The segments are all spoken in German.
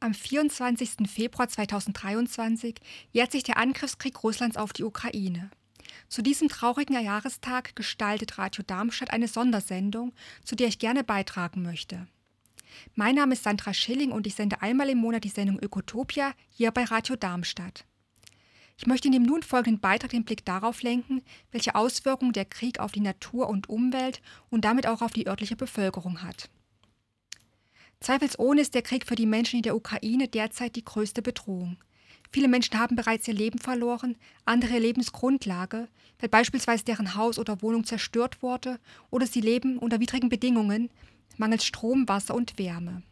Am 24. Februar 2023 jährt sich der Angriffskrieg Russlands auf die Ukraine. Zu diesem traurigen Jahrestag gestaltet Radio Darmstadt eine Sondersendung, zu der ich gerne beitragen möchte. Mein Name ist Sandra Schilling und ich sende einmal im Monat die Sendung Ökotopia hier bei Radio Darmstadt. Ich möchte in dem nun folgenden Beitrag den Blick darauf lenken, welche Auswirkungen der Krieg auf die Natur und Umwelt und damit auch auf die örtliche Bevölkerung hat. Zweifelsohne ist der Krieg für die Menschen in der Ukraine derzeit die größte Bedrohung. Viele Menschen haben bereits ihr Leben verloren, andere Lebensgrundlage, weil beispielsweise deren Haus oder Wohnung zerstört wurde oder sie leben unter widrigen Bedingungen, mangels Strom, Wasser und Wärme.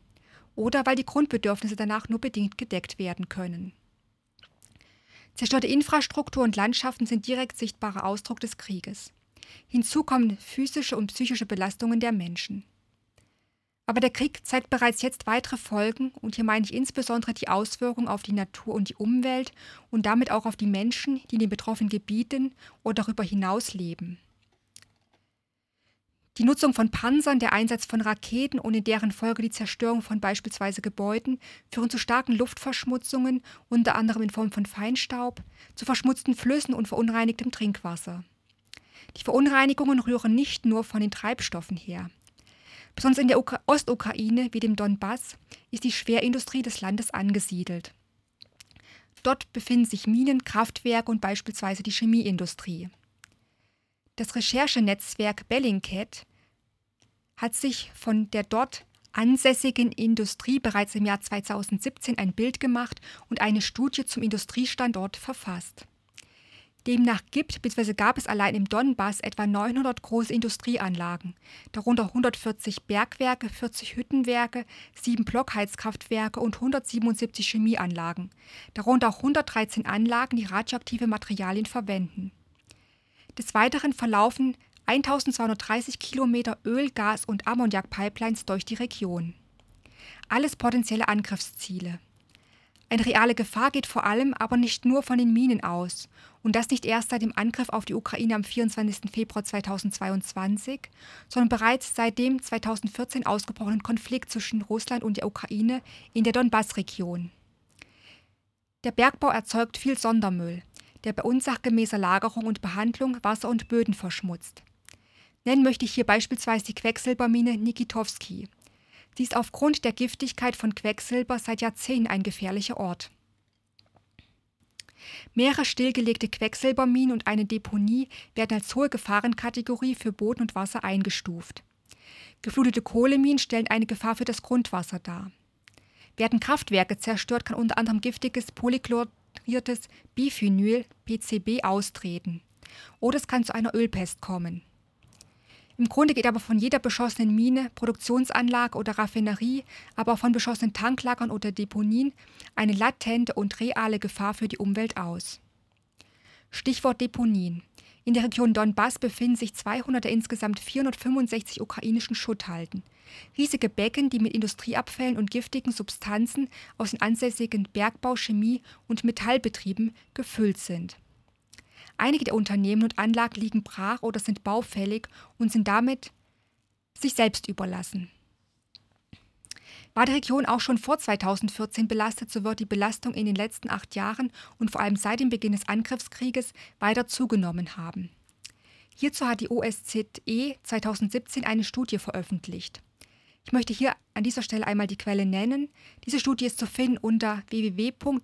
Oder weil die Grundbedürfnisse danach nur bedingt gedeckt werden können. Zerstörte Infrastruktur und Landschaften sind direkt sichtbarer Ausdruck des Krieges. Hinzu kommen physische und psychische Belastungen der Menschen. Aber der Krieg zeigt bereits jetzt weitere Folgen und hier meine ich insbesondere die Auswirkungen auf die Natur und die Umwelt und damit auch auf die Menschen, die in den betroffenen Gebieten oder darüber hinaus leben. Die Nutzung von Panzern, der Einsatz von Raketen und in deren Folge die Zerstörung von beispielsweise Gebäuden führen zu starken Luftverschmutzungen, unter anderem in Form von Feinstaub, zu verschmutzten Flüssen und verunreinigtem Trinkwasser. Die Verunreinigungen rühren nicht nur von den Treibstoffen her. Besonders in der Ukra Ostukraine wie dem Donbass ist die Schwerindustrie des Landes angesiedelt. Dort befinden sich Minen, Kraftwerke und beispielsweise die Chemieindustrie. Das Recherchenetzwerk Bellingcat hat sich von der dort ansässigen Industrie bereits im Jahr 2017 ein Bild gemacht und eine Studie zum Industriestandort verfasst. Demnach gibt bzw. gab es allein im Donbass etwa 900 große Industrieanlagen, darunter 140 Bergwerke, 40 Hüttenwerke, 7 Blockheizkraftwerke und 177 Chemieanlagen, darunter auch 113 Anlagen, die radioaktive Materialien verwenden. Des Weiteren verlaufen 1230 Kilometer Öl-, Gas- und Ammoniak-Pipelines durch die Region. Alles potenzielle Angriffsziele. Eine reale Gefahr geht vor allem aber nicht nur von den Minen aus und das nicht erst seit dem Angriff auf die Ukraine am 24. Februar 2022, sondern bereits seit dem 2014 ausgebrochenen Konflikt zwischen Russland und der Ukraine in der Donbass-Region. Der Bergbau erzeugt viel Sondermüll, der bei unsachgemäßer Lagerung und Behandlung Wasser und Böden verschmutzt. Nennen möchte ich hier beispielsweise die Quecksilbermine Nikitowski. Sie ist aufgrund der Giftigkeit von Quecksilber seit Jahrzehnten ein gefährlicher Ort. Mehrere stillgelegte Quecksilberminen und eine Deponie werden als hohe Gefahrenkategorie für Boden und Wasser eingestuft. Geflutete Kohleminen stellen eine Gefahr für das Grundwasser dar. Werden Kraftwerke zerstört, kann unter anderem giftiges polychloriertes Biphenyl PCB austreten. Oder es kann zu einer Ölpest kommen. Im Grunde geht aber von jeder beschossenen Mine, Produktionsanlage oder Raffinerie, aber auch von beschossenen Tanklagern oder Deponien eine latente und reale Gefahr für die Umwelt aus. Stichwort Deponien. In der Region Donbass befinden sich 200 der insgesamt 465 ukrainischen Schutthalden. Riesige Becken, die mit Industrieabfällen und giftigen Substanzen aus den ansässigen Bergbau-, Chemie- und Metallbetrieben gefüllt sind. Einige der Unternehmen und Anlagen liegen brach oder sind baufällig und sind damit sich selbst überlassen. War die Region auch schon vor 2014 belastet, so wird die Belastung in den letzten acht Jahren und vor allem seit dem Beginn des Angriffskrieges weiter zugenommen haben. Hierzu hat die OSZE 2017 eine Studie veröffentlicht. Ich möchte hier an dieser Stelle einmal die Quelle nennen. Diese Studie ist zu finden unter www.osce.org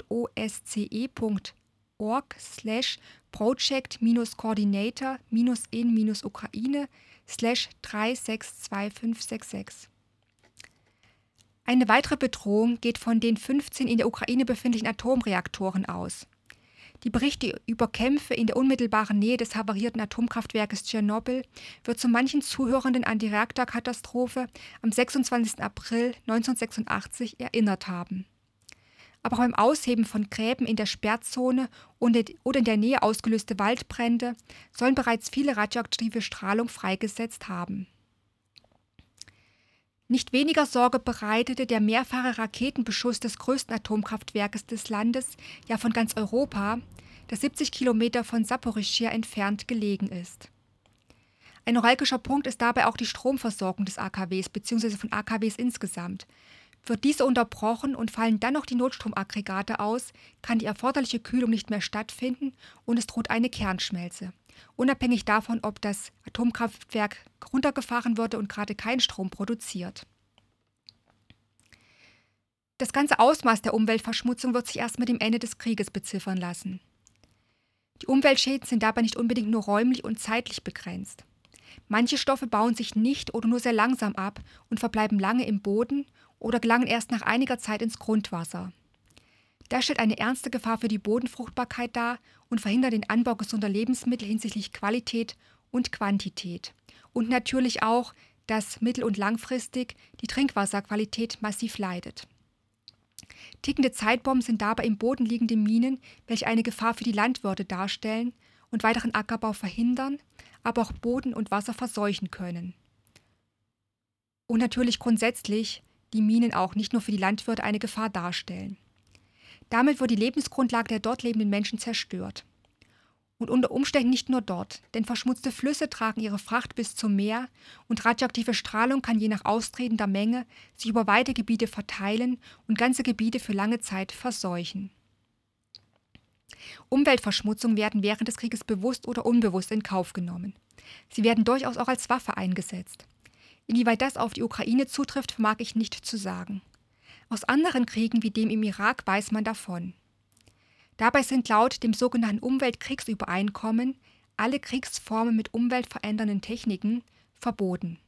slash project-coordinator-in-ukraine slash 362566. Eine weitere Bedrohung geht von den 15 in der Ukraine befindlichen Atomreaktoren aus. Die Berichte über Kämpfe in der unmittelbaren Nähe des havarierten Atomkraftwerkes Tschernobyl wird zu manchen Zuhörenden an die Reaktorkatastrophe am 26. April 1986 erinnert haben aber auch beim Ausheben von Gräben in der Sperrzone oder in der Nähe ausgelöste Waldbrände sollen bereits viele radioaktive Strahlung freigesetzt haben. Nicht weniger Sorge bereitete der mehrfache Raketenbeschuss des größten Atomkraftwerkes des Landes, ja von ganz Europa, das 70 Kilometer von Saporischschja entfernt gelegen ist. Ein neuralgischer Punkt ist dabei auch die Stromversorgung des AKWs bzw. von AKWs insgesamt, Wird diese unterbrochen und fallen dann noch die Notstromaggregate aus, kann die erforderliche Kühlung nicht mehr stattfinden und es droht eine Kernschmelze. Unabhängig davon, ob das Atomkraftwerk runtergefahren wurde und gerade keinen Strom produziert. Das ganze Ausmaß der Umweltverschmutzung wird sich erst mit dem Ende des Krieges beziffern lassen. Die Umweltschäden sind dabei nicht unbedingt nur räumlich und zeitlich begrenzt. Manche Stoffe bauen sich nicht oder nur sehr langsam ab und verbleiben lange im Boden oder gelangen erst nach einiger Zeit ins Grundwasser. Das stellt eine ernste Gefahr für die Bodenfruchtbarkeit dar und verhindert den Anbau gesunder Lebensmittel hinsichtlich Qualität und Quantität. Und natürlich auch, dass mittel- und langfristig die Trinkwasserqualität massiv leidet. Tickende Zeitbomben sind dabei im Boden liegende Minen, welche eine Gefahr für die Landwirte darstellen und weiteren Ackerbau verhindern, aber auch Boden und Wasser verseuchen können. Und natürlich grundsätzlich die Minen auch nicht nur für die Landwirte eine Gefahr darstellen. Damit wird die Lebensgrundlage der dort lebenden Menschen zerstört. Und unter Umständen nicht nur dort, denn verschmutzte Flüsse tragen ihre Fracht bis zum Meer und radioaktive Strahlung kann je nach austretender Menge sich über weite Gebiete verteilen und ganze Gebiete für lange Zeit verseuchen. Umweltverschmutzungen werden während des Krieges bewusst oder unbewusst in Kauf genommen. Sie werden durchaus auch als Waffe eingesetzt. Inwieweit das auf die Ukraine zutrifft, vermag ich nicht zu sagen. Aus anderen Kriegen wie dem im Irak weiß man davon. Dabei sind laut dem sogenannten Umweltkriegsübereinkommen alle Kriegsformen mit umweltverändernden Techniken verboten.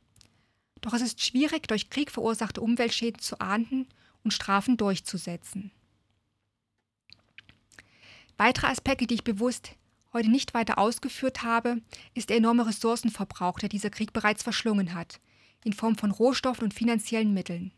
Doch es ist schwierig, durch Krieg verursachte Umweltschäden zu ahnden und Strafen durchzusetzen. Weitere Aspekte, die ich bewusst heute nicht weiter ausgeführt habe, ist der enorme Ressourcenverbrauch, der dieser Krieg bereits verschlungen hat, in Form von Rohstoffen und finanziellen Mitteln.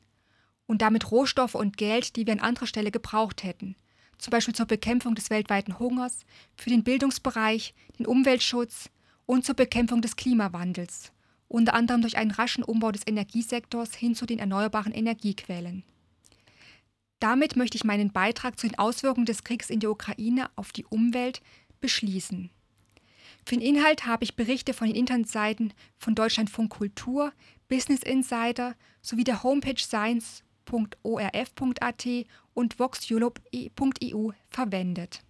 Und damit Rohstoffe und Geld, die wir an anderer Stelle gebraucht hätten, zum Beispiel zur Bekämpfung des weltweiten Hungers, für den Bildungsbereich, den Umweltschutz und zur Bekämpfung des Klimawandels, unter anderem durch einen raschen Umbau des Energiesektors hin zu den erneuerbaren Energiequellen. Damit möchte ich meinen Beitrag zu den Auswirkungen des Kriegs in der Ukraine auf die Umwelt beschließen. Für den Inhalt habe ich Berichte von den Internetseiten von Deutschlandfunk Kultur, Business Insider sowie der Homepage science.orf.at und voxeurope.eu verwendet.